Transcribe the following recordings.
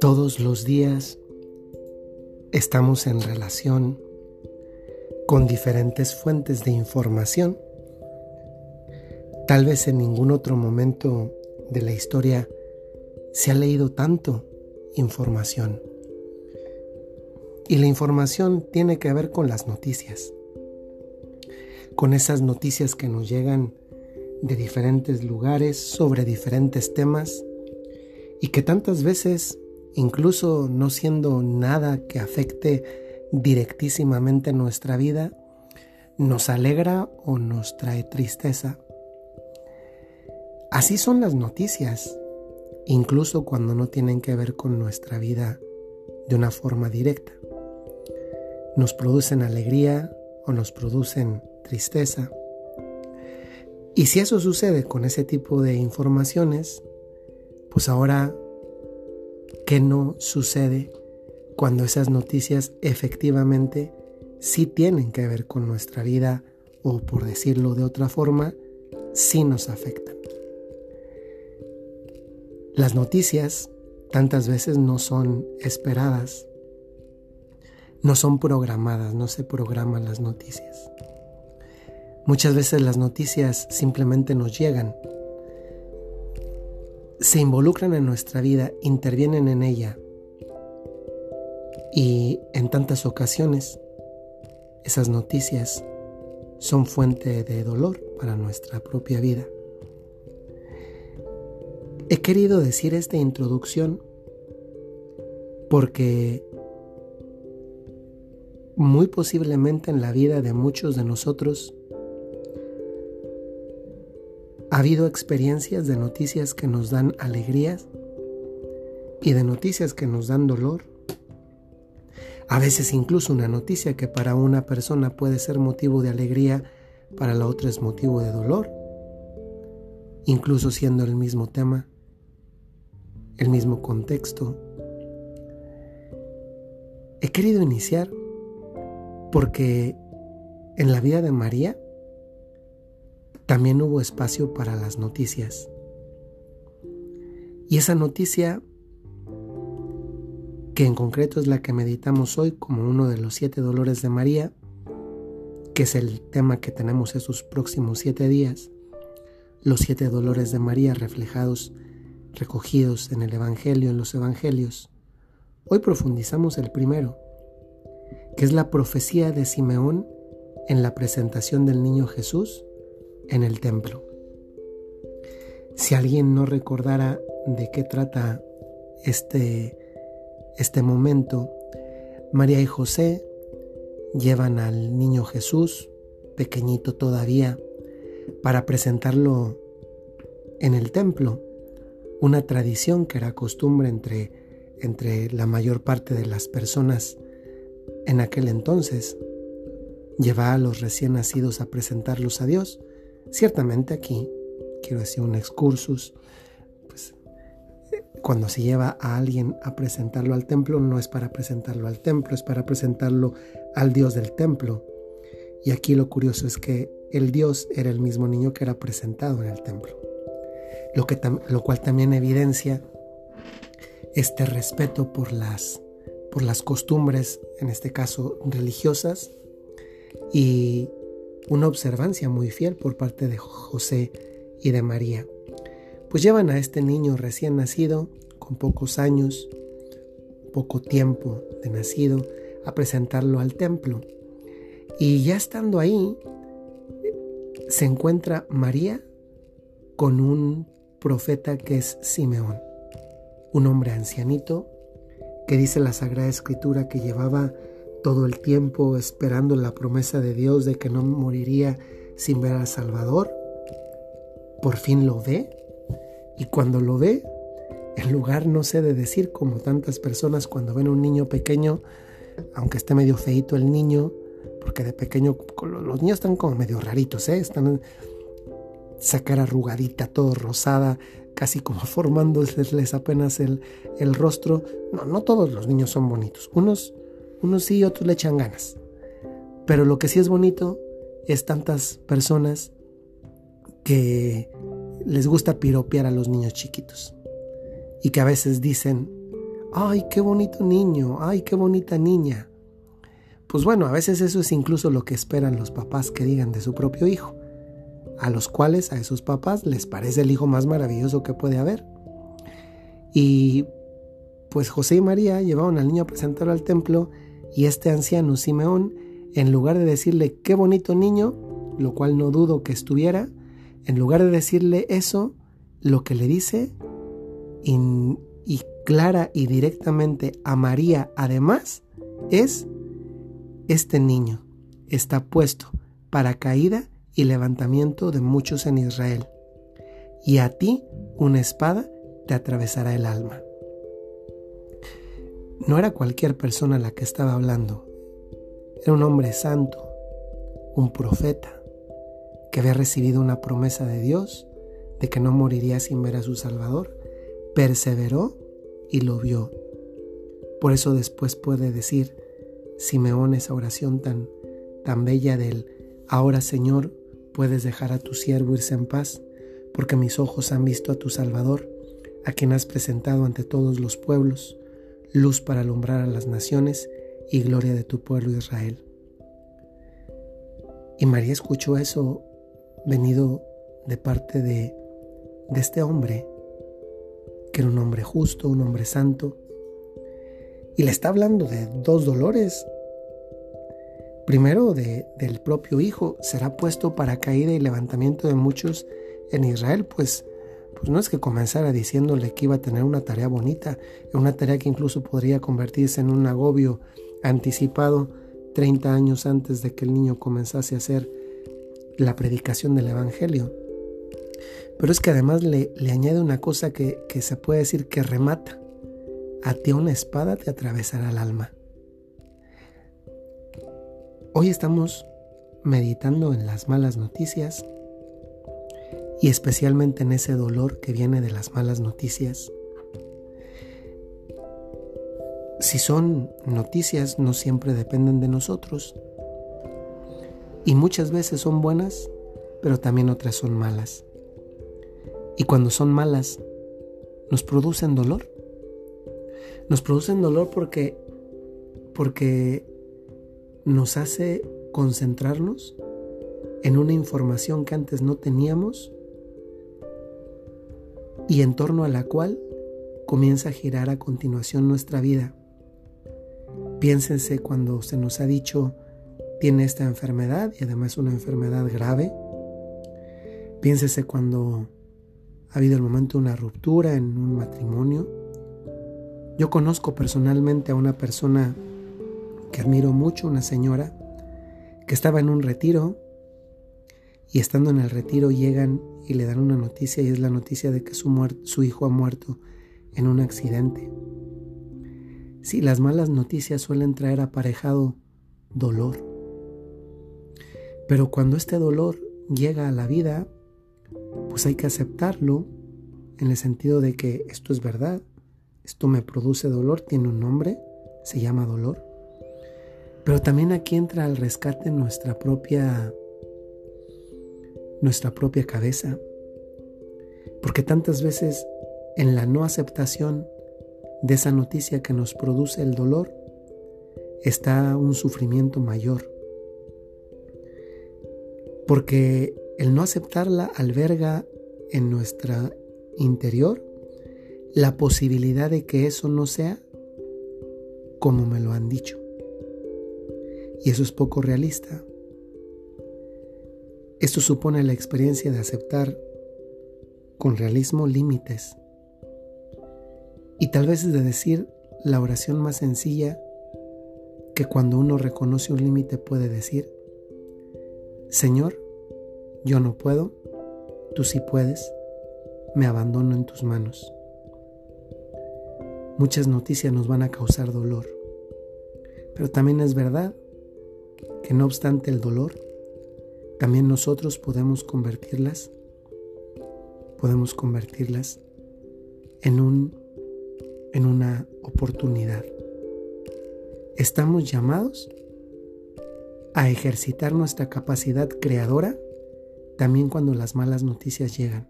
Todos los días estamos en relación con diferentes fuentes de información. Tal vez en ningún otro momento de la historia se ha leído tanto información. Y la información tiene que ver con las noticias, con esas noticias que nos llegan de diferentes lugares sobre diferentes temas y que tantas veces incluso no siendo nada que afecte directísimamente nuestra vida, nos alegra o nos trae tristeza. Así son las noticias, incluso cuando no tienen que ver con nuestra vida de una forma directa. Nos producen alegría o nos producen tristeza. Y si eso sucede con ese tipo de informaciones, pues ahora ¿Qué no sucede cuando esas noticias efectivamente sí tienen que ver con nuestra vida o por decirlo de otra forma, sí nos afectan? Las noticias tantas veces no son esperadas, no son programadas, no se programan las noticias. Muchas veces las noticias simplemente nos llegan se involucran en nuestra vida, intervienen en ella. Y en tantas ocasiones, esas noticias son fuente de dolor para nuestra propia vida. He querido decir esta introducción porque muy posiblemente en la vida de muchos de nosotros ha habido experiencias de noticias que nos dan alegrías y de noticias que nos dan dolor. A veces incluso una noticia que para una persona puede ser motivo de alegría, para la otra es motivo de dolor, incluso siendo el mismo tema, el mismo contexto. He querido iniciar porque en la vida de María también hubo espacio para las noticias. Y esa noticia, que en concreto es la que meditamos hoy como uno de los siete dolores de María, que es el tema que tenemos esos próximos siete días, los siete dolores de María reflejados, recogidos en el Evangelio, en los Evangelios. Hoy profundizamos el primero, que es la profecía de Simeón en la presentación del niño Jesús en el templo. Si alguien no recordara de qué trata este, este momento, María y José llevan al niño Jesús, pequeñito todavía, para presentarlo en el templo, una tradición que era costumbre entre, entre la mayor parte de las personas en aquel entonces. Llevar a los recién nacidos a presentarlos a Dios Ciertamente aquí, quiero decir un excursus, pues cuando se lleva a alguien a presentarlo al templo, no es para presentarlo al templo, es para presentarlo al Dios del templo. Y aquí lo curioso es que el Dios era el mismo niño que era presentado en el templo. Lo, que lo cual también evidencia este respeto por las, por las costumbres, en este caso religiosas, y una observancia muy fiel por parte de José y de María. Pues llevan a este niño recién nacido, con pocos años, poco tiempo de nacido, a presentarlo al templo. Y ya estando ahí, se encuentra María con un profeta que es Simeón, un hombre ancianito que dice la Sagrada Escritura que llevaba todo el tiempo esperando la promesa de Dios de que no moriría sin ver al Salvador, por fin lo ve y cuando lo ve, en lugar no sé de decir como tantas personas cuando ven un niño pequeño, aunque esté medio feito el niño, porque de pequeño los niños están como medio raritos, ¿eh? están esa cara arrugadita, todo rosada, casi como formándoles apenas el, el rostro. No, no todos los niños son bonitos. Unos unos sí, otros le echan ganas. Pero lo que sí es bonito es tantas personas que les gusta piropear a los niños chiquitos y que a veces dicen, ay, qué bonito niño, ay, qué bonita niña. Pues bueno, a veces eso es incluso lo que esperan los papás que digan de su propio hijo, a los cuales a esos papás les parece el hijo más maravilloso que puede haber. Y pues José y María llevaron al niño a presentarlo al templo y este anciano Simeón, en lugar de decirle qué bonito niño, lo cual no dudo que estuviera, en lugar de decirle eso, lo que le dice y, clara y directamente a María además es, este niño está puesto para caída y levantamiento de muchos en Israel, y a ti una espada te atravesará el alma. No era cualquier persona la que estaba hablando, era un hombre santo, un profeta, que había recibido una promesa de Dios de que no moriría sin ver a su Salvador, perseveró y lo vio. Por eso después puede decir Simeón esa oración tan, tan bella del, ahora Señor, puedes dejar a tu siervo irse en paz, porque mis ojos han visto a tu Salvador, a quien has presentado ante todos los pueblos, luz para alumbrar a las naciones y gloria de tu pueblo Israel. Y María escuchó eso venido de parte de, de este hombre, que era un hombre justo, un hombre santo, y le está hablando de dos dolores. Primero, de, del propio Hijo, será puesto para caída y levantamiento de muchos en Israel, pues, pues no es que comenzara diciéndole que iba a tener una tarea bonita, una tarea que incluso podría convertirse en un agobio anticipado 30 años antes de que el niño comenzase a hacer la predicación del Evangelio. Pero es que además le, le añade una cosa que, que se puede decir que remata. A ti una espada te atravesará el alma. Hoy estamos meditando en las malas noticias y especialmente en ese dolor que viene de las malas noticias. Si son noticias, no siempre dependen de nosotros. Y muchas veces son buenas, pero también otras son malas. Y cuando son malas, nos producen dolor. Nos producen dolor porque, porque nos hace concentrarnos en una información que antes no teníamos y en torno a la cual comienza a girar a continuación nuestra vida. Piénsense cuando se nos ha dicho tiene esta enfermedad y además una enfermedad grave. Piénsese cuando ha habido el momento de una ruptura en un matrimonio. Yo conozco personalmente a una persona que admiro mucho, una señora, que estaba en un retiro y estando en el retiro llegan y le dan una noticia y es la noticia de que su, su hijo ha muerto en un accidente. Sí, las malas noticias suelen traer aparejado dolor. Pero cuando este dolor llega a la vida, pues hay que aceptarlo en el sentido de que esto es verdad, esto me produce dolor, tiene un nombre, se llama dolor. Pero también aquí entra al rescate nuestra propia nuestra propia cabeza. Porque tantas veces en la no aceptación de esa noticia que nos produce el dolor está un sufrimiento mayor porque el no aceptarla alberga en nuestra interior la posibilidad de que eso no sea como me lo han dicho. Y eso es poco realista. Esto supone la experiencia de aceptar con realismo límites y tal vez de decir la oración más sencilla que cuando uno reconoce un límite puede decir, Señor, yo no puedo, tú sí puedes, me abandono en tus manos. Muchas noticias nos van a causar dolor, pero también es verdad que no obstante el dolor, también nosotros podemos convertirlas, podemos convertirlas en un en una oportunidad. Estamos llamados a ejercitar nuestra capacidad creadora también cuando las malas noticias llegan.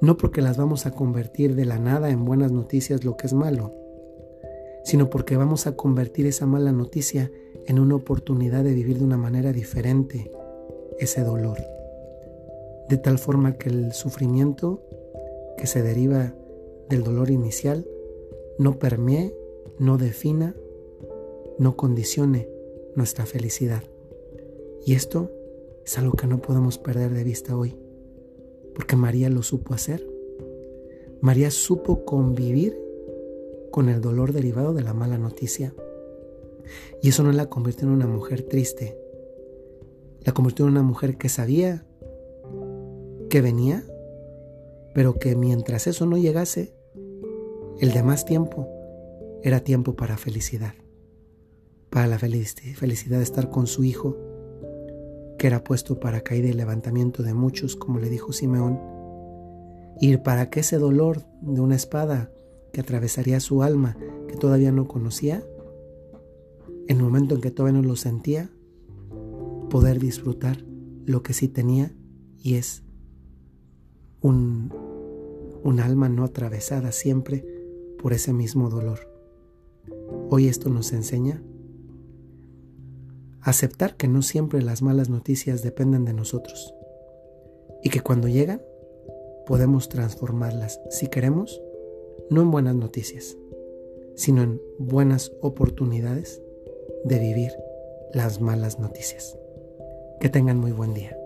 No porque las vamos a convertir de la nada en buenas noticias lo que es malo, sino porque vamos a convertir esa mala noticia en una oportunidad de vivir de una manera diferente ese dolor. De tal forma que el sufrimiento que se deriva del dolor inicial no permee, no defina, no condicione nuestra felicidad. Y esto es algo que no podemos perder de vista hoy, porque María lo supo hacer. María supo convivir con el dolor derivado de la mala noticia. Y eso no la convirtió en una mujer triste, la convirtió en una mujer que sabía que venía, pero que mientras eso no llegase, el demás tiempo era tiempo para felicidad, para la felicidad de estar con su hijo, que era puesto para caída y levantamiento de muchos, como le dijo Simeón, y para que ese dolor de una espada que atravesaría su alma, que todavía no conocía, en el momento en que todavía no lo sentía, poder disfrutar lo que sí tenía y es un, un alma no atravesada siempre por ese mismo dolor. Hoy esto nos enseña aceptar que no siempre las malas noticias dependen de nosotros y que cuando llegan podemos transformarlas si queremos no en buenas noticias, sino en buenas oportunidades de vivir las malas noticias. Que tengan muy buen día.